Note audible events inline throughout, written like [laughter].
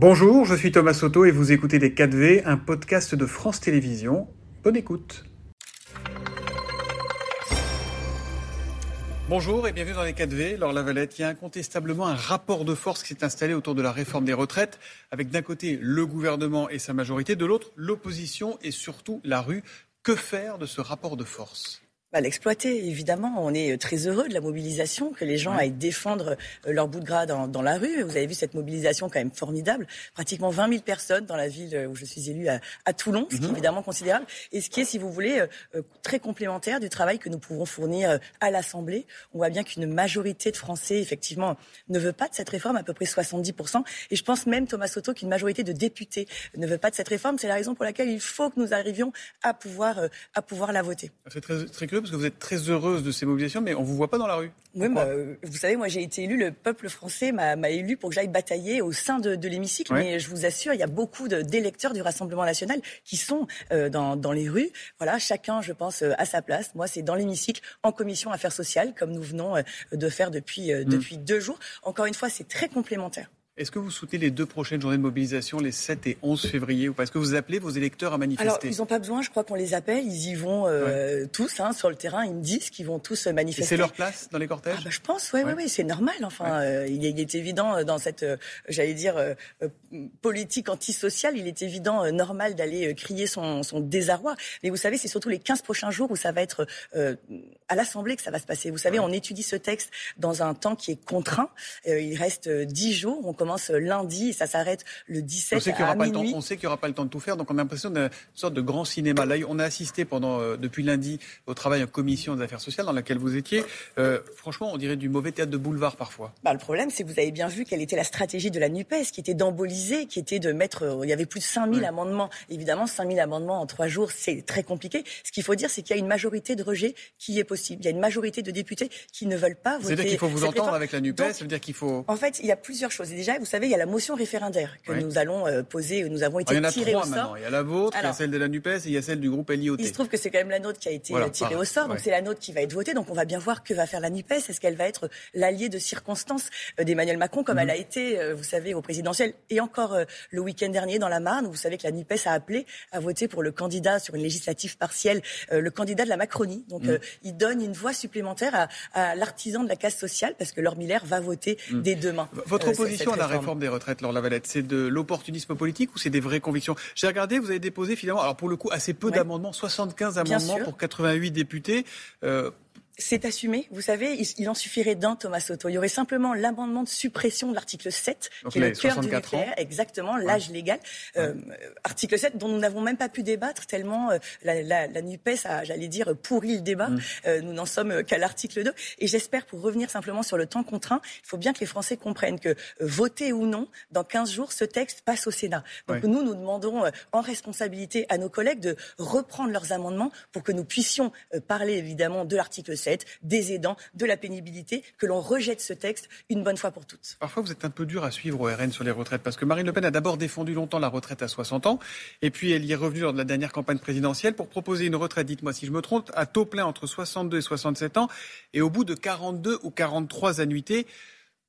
Bonjour, je suis Thomas Soto et vous écoutez Les 4V, un podcast de France Télévisions. Bonne écoute. Bonjour et bienvenue dans les 4V. Laure Lavalette, il y a incontestablement un rapport de force qui s'est installé autour de la réforme des retraites, avec d'un côté le gouvernement et sa majorité, de l'autre l'opposition et surtout la rue. Que faire de ce rapport de force? Bah, l'exploiter, évidemment. On est euh, très heureux de la mobilisation, que les gens aillent défendre euh, leur bout de gras dans, dans, la rue. Vous avez vu cette mobilisation quand même formidable. Pratiquement 20 000 personnes dans la ville où je suis élu à, à Toulon, ce qui est mhm. évidemment considérable. Et ce qui est, si vous voulez, euh, très complémentaire du travail que nous pouvons fournir à l'Assemblée. On voit bien qu'une majorité de Français, effectivement, ne veut pas de cette réforme, à peu près 70%. Et je pense même, Thomas Soto, qu'une majorité de députés ne veut pas de cette réforme. C'est la raison pour laquelle il faut que nous arrivions à pouvoir, à pouvoir la voter. C'est très, très parce que vous êtes très heureuse de ces mobilisations, mais on ne vous voit pas dans la rue. Oui, bah, euh, vous savez, moi j'ai été élu, le peuple français m'a élu pour que j'aille batailler au sein de, de l'hémicycle. Mais je vous assure, il y a beaucoup d'électeurs du Rassemblement national qui sont euh, dans, dans, les rues. Voilà, chacun, je pense, euh, à sa place. Moi, c'est dans l'hémicycle, en commission affaires sociales, comme nous venons de faire depuis, mm. depuis deux jours. Encore une fois, c'est très complémentaire. Est-ce que vous soutenez les deux prochaines journées de mobilisation, les 7 et 11 février, ou pas? Est-ce que vous appelez vos électeurs à manifester? Alors, ils n'ont pas besoin, je crois qu'on les appelle, ils y vont euh, tous hein, sur le terrain, ils me disent qu'ils vont tous manifester. c'est leur place dans les cortèges? Ah, bah, Je pense, oui, ouais. ouais, c'est normal. Enfin, euh, il, est, évident euh, dans cette, j'allais dire, politique antisociale, il est évident, normal d'aller crier son, son, désarroi. Mais vous savez, c'est surtout les 15 prochains jours où ça va être à l'Assemblée que ça va se passer. Vous savez, on étudie ce texte dans un temps qui est contraint. il reste 10 jours. On commence lundi et ça s'arrête le 17 on sait à minuit. on sait qu'il n'y aura pas le temps de tout faire, donc on a l'impression d'une sorte de grand cinéma. Là, on a assisté pendant euh, depuis lundi au travail en commission des affaires sociales dans laquelle vous étiez. Euh, franchement, on dirait du mauvais théâtre de boulevard parfois. Bah, le problème, c'est que vous avez bien vu quelle était la stratégie de la Nupes, qui était d'emboliser, qui était de mettre. Euh, il y avait plus de 5000 amendements. Évidemment, 5000 amendements en trois jours, c'est très compliqué. Ce qu'il faut dire, c'est qu'il y a une majorité de rejet qui est possible. Il y a une majorité de députés qui ne veulent pas voter. C'est-à-dire qu'il faut vous entendre avec la Nupes. Ça veut dire qu'il faut. En fait, il y a plusieurs choses. Et déjà, vous savez, il y a la motion référendaire que nous allons euh, poser, nous avons été ah, tirés au sort. Il y a la vôtre, il y a celle de la NUPES et il y a celle du groupe LIOT. Il se trouve que c'est quand même la nôtre qui a été euh, tirée au sort, donc c'est la nôtre qui va être votée. Donc on va bien voir que va faire la NUPES. Est-ce qu'elle va être l'allié de circonstance euh, d'Emmanuel Macron, comme elle mhm. a été, vous savez, au présidentiel et encore le week-end dernier dans la Marne, où vous savez que la NUPES a appelé à voter pour le candidat sur une législative partielle, le candidat de la Macronie. Donc mhm. il donne une voix supplémentaire à, l'artisan de la casse sociale, parce que Laure Miller va voter mhm. dès demain. Votre opposition à la réforme des retraites, Laure Lavalette, c'est de l'opportunisme politique ou c'est des vraies convictions? J'ai regardé, vous avez déposé finalement, alors pour le coup, assez peu d'amendements, 75 amendements pour 88 députés. Euh, c'est assumé. Vous savez, il, en suffirait d'un, Thomas Soto. Il y aurait simplement l'amendement de suppression de l'article 7, qui est le cœur du nucléaire, exactement, l'âge légal. Euh, article 7, dont nous n'avons même pas pu débattre, tellement euh, la, la, la, NUPES a, j'allais dire, pourri le débat. Mm. Euh, nous n'en sommes qu'à l'article 2. Et j'espère, pour revenir simplement sur le temps contraint, il faut bien que les Français comprennent que, voter ou non, dans 15 jours, ce texte passe au Sénat. Donc nous, nous demandons en responsabilité à nos collègues de reprendre leurs amendements pour que nous puissions parler, évidemment, de l'article 7 des aidants, de la pénibilité, que l'on rejette ce texte une bonne fois pour toutes. Parfois, vous êtes un peu dur à suivre au RN sur les retraites, parce que Marine Le Pen a d'abord défendu longtemps la retraite à 60 ans, et puis elle y est revenue lors de la dernière campagne présidentielle pour proposer une retraite, dites-moi si je me trompe, à taux plein entre 62 et 67 ans, et au bout de 42 ou 43 annuités.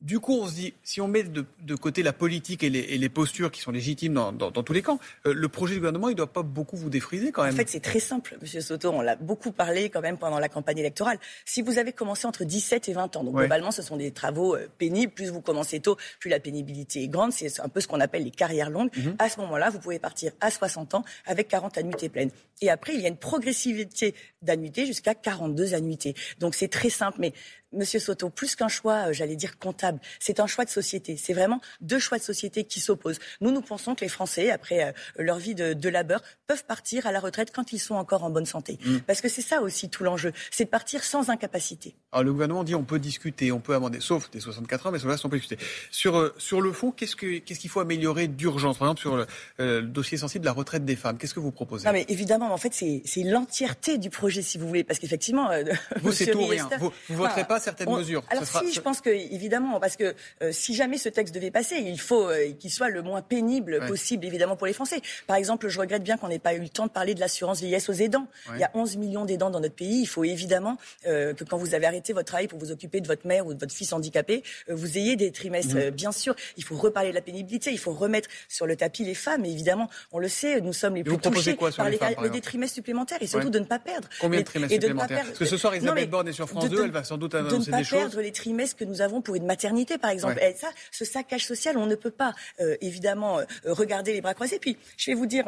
Du coup, on se dit, si on met de, côté la politique et les, postures qui sont légitimes dans, tous les camps, euh, le projet du gouvernement, il ne doit pas beaucoup vous défriser quand même. En fait, c'est très simple, Monsieur Soto. On l'a beaucoup parlé quand même pendant la campagne électorale. Si vous avez commencé entre 17 et 20 ans, donc globalement, ce sont des travaux euh, pénibles. Plus vous commencez tôt, plus la pénibilité est grande. C'est un peu ce qu'on appelle les carrières longues. Mhm. À ce moment-là, vous pouvez partir à 60 ans avec 40 annuités pleines. Et après, il y a une progressivité d'annuités jusqu'à 42 annuités. Donc c'est très simple. Mais Monsieur Soto, plus qu'un choix, euh, j'allais dire comptable, c'est un choix de société. C'est vraiment deux choix de société qui s'opposent. Nous, nous pensons que les Français, après euh, leur vie de, labeur, peuvent partir à la retraite quand ils sont encore en bonne santé. Mm. Parce que c'est ça aussi tout l'enjeu, c'est de partir sans incapacité. Alors le gouvernement dit on peut discuter, on peut amender, sauf des 64 ans, mais sur le on peut discuter. Sur, euh, sur le fond, qu'est-ce qu'il faut améliorer d'urgence? Par exemple, sur le, dossier sensible de la retraite des femmes, qu'est-ce que vous proposez? Non, mais évidemment, en fait, c'est l'entièreté du projet, si vous voulez, parce qu'effectivement, [laughs] vous, c'est tout rien. Vous, ne voterez pas certaines mesures. Alors si, je pense que évidemment, parce que euh, si jamais ce texte devait passer, il faut euh, qu'il soit le moins pénible possible, évidemment, pour les Français. Par exemple, je regrette bien qu'on n'ait pas eu le temps de parler de l'assurance vieillesse aux aidants. Il y a 11 millions d'aidants dans notre pays. Il faut évidemment que quand vous avez arrêté votre travail pour vous occuper de votre mère ou de votre fils handicapé, vous ayez des trimestres. Bien sûr, il faut reparler de la pénibilité. Il faut remettre sur le tapis les femmes. Et évidemment, on le sait, nous sommes les plus touchés par les, des trimestres supplémentaires et surtout de ne pas perdre. Combien de trimestres supplémentaires Parce que ce soir, Elisabeth Borne est sur France 2, elle va sans doute De ne pas perdre les trimestres que nous avons pour une maternité, par exemple. Et ça, ce saccage social, on ne peut pas, euh, évidemment, euh, regarder les bras croisés. Puis, je vais vous dire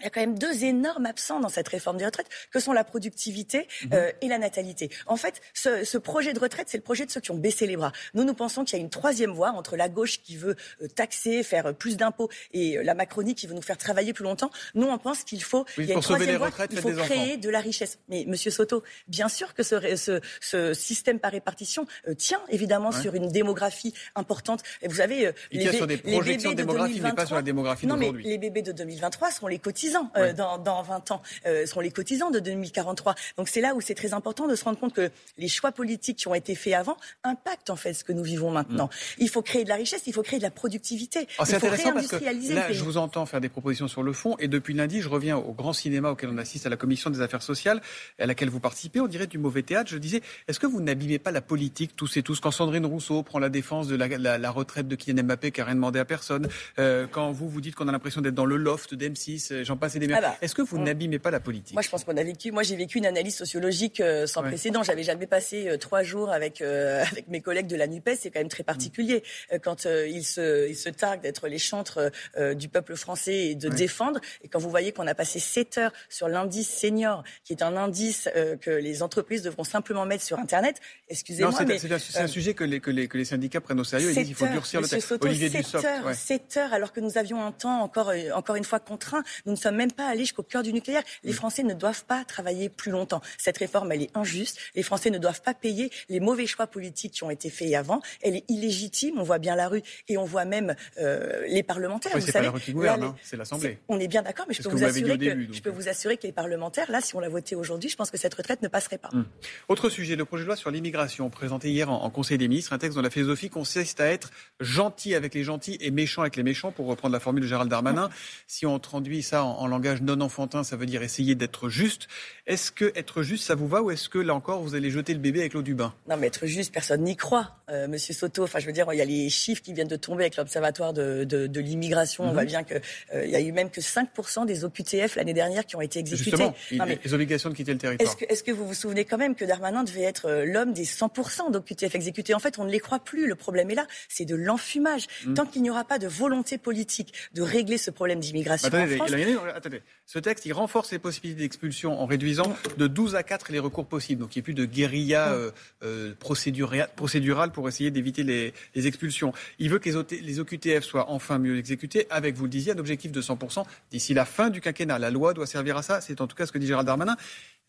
il y a quand même deux énormes absents dans cette réforme des retraites, que sont la productivité mhm. euh, et la natalité. En fait, ce, ce projet de retraite, c'est le projet de ceux qui ont baissé les bras. Nous, nous pensons qu'il y a une troisième voie entre la gauche qui veut euh, taxer, faire euh, plus d'impôts, et la Macronie qui veut nous faire travailler plus longtemps. Nous, on pense qu'il faut, il y a une troisième voie, il faut créer de la richesse. Mais Monsieur Soto, bien sûr que ce, ce, ce système par répartition tient évidemment sur une démographie importante. Et vous savez, il les, sur des projections de démographie, mais pas sur la démographie. Non, mais les bébés de 2023 seront les cotisants euh, dans, dans, 20 ans, euh, seront les cotisants de 2043. Donc c'est là où c'est très important de se rendre compte que les choix politiques qui ont été faits avant impactent en fait ce que nous vivons maintenant. Mm. Il faut créer de la richesse, il faut créer de la productivité. Ah, c'est intéressant parce que là, je vous entends faire des propositions sur le fond et depuis lundi, je reviens au grand cinéma auquel on assiste à la commission des affaires sociales à laquelle vous participez. On dirait du mauvais théâtre. Je disais, est-ce que vous n'abîmez pas la politique tous et tous quand Sandrine Rousseau prend la défense de la, la, retraite de Kylian Mbappé qui n'a rien demandé à personne, euh, quand vous vous dites qu'on a l'impression d'être dans le loft d'M6, j'en passe et des ah bah, Est-ce que vous n'abîmez pas la politique? Moi, je pense qu'on a vécu. Moi, j'ai vécu une analyse sociologique euh, sans précédent. J'avais jamais passé euh, trois jours avec euh, [laughs] avec mes collègues de la Nupes. C'est quand même très particulier quand ils se ils se targuent d'être les chantres du peuple français et de défendre. Et quand vous voyez qu'on a passé sept heures sur l'indice senior, qui est un indice que les entreprises devront simplement mettre sur Internet. Excusez-moi, mais c'est un, sujet que les, que les, que les syndicats prennent au sérieux. Ils disent qu'il faut durcir le texte. Olivier 7 heures, 7 heures, alors que nous avions un temps encore encore une fois contraint. Nous ne sommes même pas allés jusqu'au cœur du nucléaire. Les Français ne doivent pas travailler plus longtemps. Cette réforme, elle est injuste. Les Français ne doivent pas payer les mauvais choix politiques qui ont été faits avant. Elle est illégitime. On voit bien la rue et on voit même euh, les parlementaires. Oui, c'est pas la rue qui gouverne, hein. c'est l'Assemblée. On est bien d'accord, mais je peux, vous, assurer que, je peux vous assurer que les parlementaires, là, si on l'a voté aujourd'hui, je pense que cette retraite ne passerait pas. Hum. Autre sujet, le projet de loi sur l'immigration, présenté hier en, Conseil des ministres, un texte dont la philosophie consiste à être gentil avec les gentils et méchant avec les méchants, pour reprendre la formule de Gérald Darmanin. Si on traduit ça en, en langage non enfantin, ça veut dire essayer d'être juste. Est-ce que être juste, ça vous va ou est-ce que là encore, vous allez jeter le bébé avec l'eau du bain? Non, mais être juste, personne n'y croit, euh, Monsieur Soto. Enfin, je veux dire, il y a les chiffres qui viennent de tomber avec l'Observatoire de, de, l'immigration. On voit mhm. bien qu'il euh, y a eu même que 5% des OQTF l'année dernière qui ont été exécutés. Justement, les obligations de quitter le territoire. Est-ce que, est que, vous vous souvenez quand même que Darmanin devait être euh, l'homme des 100% d'OQTF exécutés? En fait, on ne les croit plus. Le problème est là, c'est de l'enfumage. Mhm. Tant qu'il n'y aura pas de volonté politique de régler ce problème d'immigration en France... attendez, ce texte, il renforce les possibilités d'expulsion en réduisant de 12 à 4 les recours possibles. Donc il n'y a plus de guérilla euh, euh procédurale pour essayer d'éviter les, expulsions. Il veut que les, les OQTF soient enfin mieux exécutés avec, vous le disiez, un objectif de 100% d'ici la fin du quinquennat. La loi doit servir à ça. C'est en tout cas ce que dit Gérald Darmanin.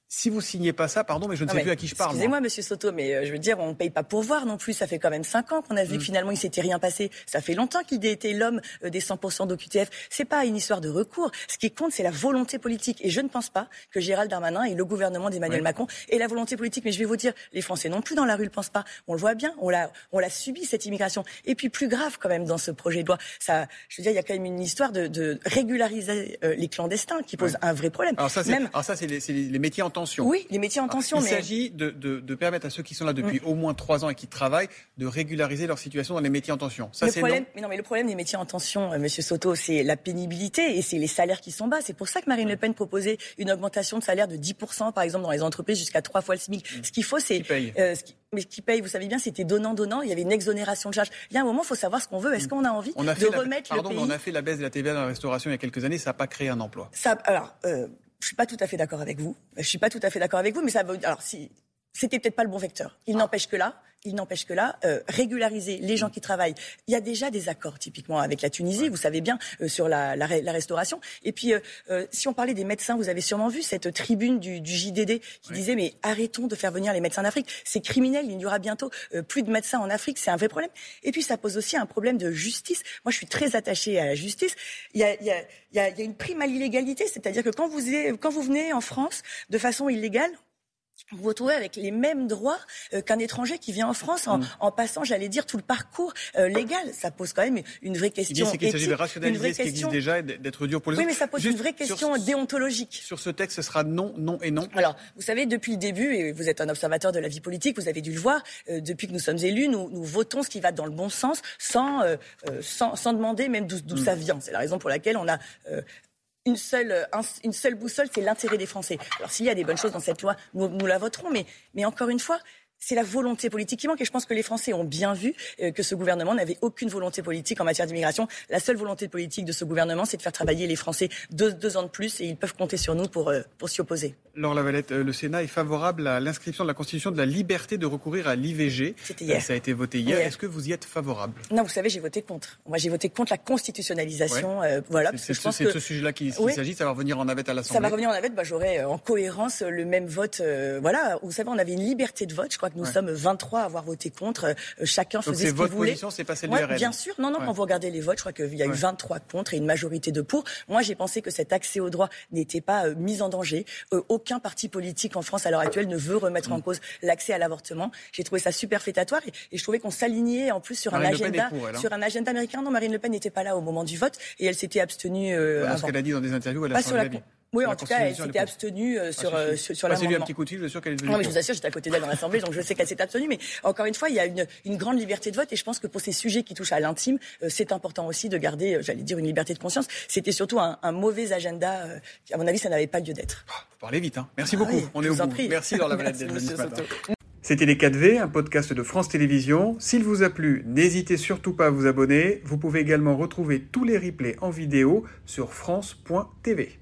Si vous signez pas ça, pardon, mais je ne sais plus à qui je parle. Excusez-moi, Monsieur Soto, mais euh, je veux dire, on ne paye pas pour voir non plus. Ça fait quand même cinq ans qu'on a vu que mm. finalement il s'était rien passé. Ça fait longtemps qu'il était l'homme euh, des 100% d'OQTF. C'est pas une histoire de recours. Ce qui compte, c'est la volonté politique. Et je ne pense pas que Gérald Darmanin et le gouvernement d'Emmanuel Macron aient la volonté politique. Mais je vais vous dire, les Français non plus dans la rue le pensent pas. On le voit bien. On l'a, on l'a subi cette immigration. Et puis plus grave quand même dans ce projet de loi, ça, je veux dire, il y a quand même une histoire de, de régulariser euh, les clandestins qui pose un vrai problème. Alors ça, c'est, alors ça, c'est les, les métiers en tension. Oui, les métiers il s'agit de, permettre à ceux qui sont là depuis mm. au moins trois ans et qui travaillent de régulariser leur situation dans les métiers en tension. Ça, c'est problème, mais non, mais le problème des métiers en tension, euh, Monsieur Soto, c'est la pénibilité et c'est les salaires qui sont bas. C'est pour ça que Marine Le Pen proposait une augmentation de salaire de 10%, par exemple, dans les entreprises jusqu'à trois fois le SMIC. Mm. Ce qu'il faut, c'est... Euh, mais ce qui paye, vous savez bien, c'était donnant-donnant. Il y avait une exonération de charges. Il y a un moment, il faut savoir ce qu'on veut. Est-ce mm. qu'on a envie de remettre le pays... on a fait la baisse de la TVA dans la restauration il y a quelques années. Ça n'a pas créé un emploi. Ça, alors, euh, je suis pas tout à fait d'accord avec vous. Je suis pas tout à fait d'accord avec vous, mais ça veut. Alors si c'était peut-être pas le bon vecteur. Il n'empêche que là, il n'empêche que là, euh, régulariser les gens qui travaillent. Il y a déjà des accords typiquement avec la Tunisie, vous savez bien, euh, sur la, la, la, restauration. Et puis, euh, si on parlait des médecins, vous avez sûrement vu cette tribune du, du JDD qui disait mais arrêtons de faire venir les médecins d'Afrique. C'est criminel, il y aura bientôt plus de médecins en Afrique, c'est un vrai problème. Et puis, ça pose aussi un problème de justice. Moi, je suis très attachée à la justice. Il y a, il y a, il y a une prime à l'illégalité, c'est-à-dire que quand vous, quand vous venez en France de façon illégale, vous vous retrouvez avec les mêmes droits euh, qu'un étranger qui vient en France en, mm. passant, j'allais dire, tout le parcours euh, légal. Ça pose quand même une vraie question. C'est qu'il s'agit de rationaliser ce qui existe déjà et d'être dur pour les autres. Oui, mais ça pose une vraie question déontologique. Sur ce texte, ce sera non, non et non. Alors, vous savez, depuis le début, et vous êtes un observateur de la vie politique, vous avez dû le voir, euh, depuis que nous sommes élus, nous, nous, votons ce qui va dans le bon sens sans, sans, sans, demander même d'où mm. ça vient. C'est la raison pour laquelle on a une seule, une seule boussole, c'est l'intérêt des Français. Alors s'il y a des bonnes choses dans cette loi, nous, nous la voterons, mais, mais encore une fois, c'est la volonté politique qui manque. Et je pense que les Français ont bien vu euh, que ce gouvernement n'avait aucune volonté politique en matière d'immigration. La seule volonté politique de ce gouvernement, c'est de faire travailler les Français deux, deux, ans de plus et ils peuvent compter sur nous pour, euh, pour s'y opposer. Laure Lavalette, euh, le Sénat est favorable à l'inscription de la Constitution de la liberté de recourir à l'IVG. C'était hier. Ça a été voté hier. Est-ce que vous y êtes favorable? Non, vous savez, j'ai voté contre. Moi, j'ai voté contre la constitutionnalisation. voilà, c'est ce sujet-là qu'il s'agit. Ça va revenir en navette à l'Assemblée. Ça va revenir en navette. Bah, J'aurai en cohérence le même vote. voilà, vous savez, on avait une liberté de vote. Je crois que nous sommes 23 avoir voté contre. Euh, chacun faisait ce qu'il voulait. votre position, c'est pas celle RN. Bien sûr. Non, non, quand vous regardez les votes, je crois qu'il y a eu 23 contre et une majorité de pour. Moi, j'ai pensé que cet accès au droit n'était pas euh, mis en danger. Euh, aucun parti politique en France à l'heure actuelle ne veut remettre en mm. cause l'accès à l'avortement. J'ai trouvé ça superfétatoire et, et je trouvais qu'on s'alignait en plus sur un agenda, hein. sur un agenda américain. Non, Marine Le Pen n'était pas là au moment du vote et elle s'était abstenue. Euh, avant. Ce qu'elle a dit dans des interviews, elle a changé d'avis. Oui, en tout cas, elle s'était abstenue euh, sur, ah, sur, sur l'amendement. lui un petit coup de fil, je suis sûr qu'elle est venue. Non, mais je vous assure, j'étais à côté d'elle dans l'Assemblée, donc je sais qu'elle s'est abstenue. Mais encore une fois, il y a une, une, grande liberté de vote et je pense que pour ces sujets qui touchent à l'intime, euh, c'est important aussi de garder, euh, j'allais dire, une liberté de conscience. C'était surtout un, un, mauvais agenda. à mon avis, ça n'avait pas lieu d'être. Oh, vous parlez vite, hein. Merci ah beaucoup. On est au bout. Merci, Laure Lavalette [laughs] d'être C'était Les 4V, un podcast de France Télévisions. S'il vous a plu, n'hésitez surtout pas à vous abonner. Vous pouvez également retrouver tous les replays en vidéo sur France.tv.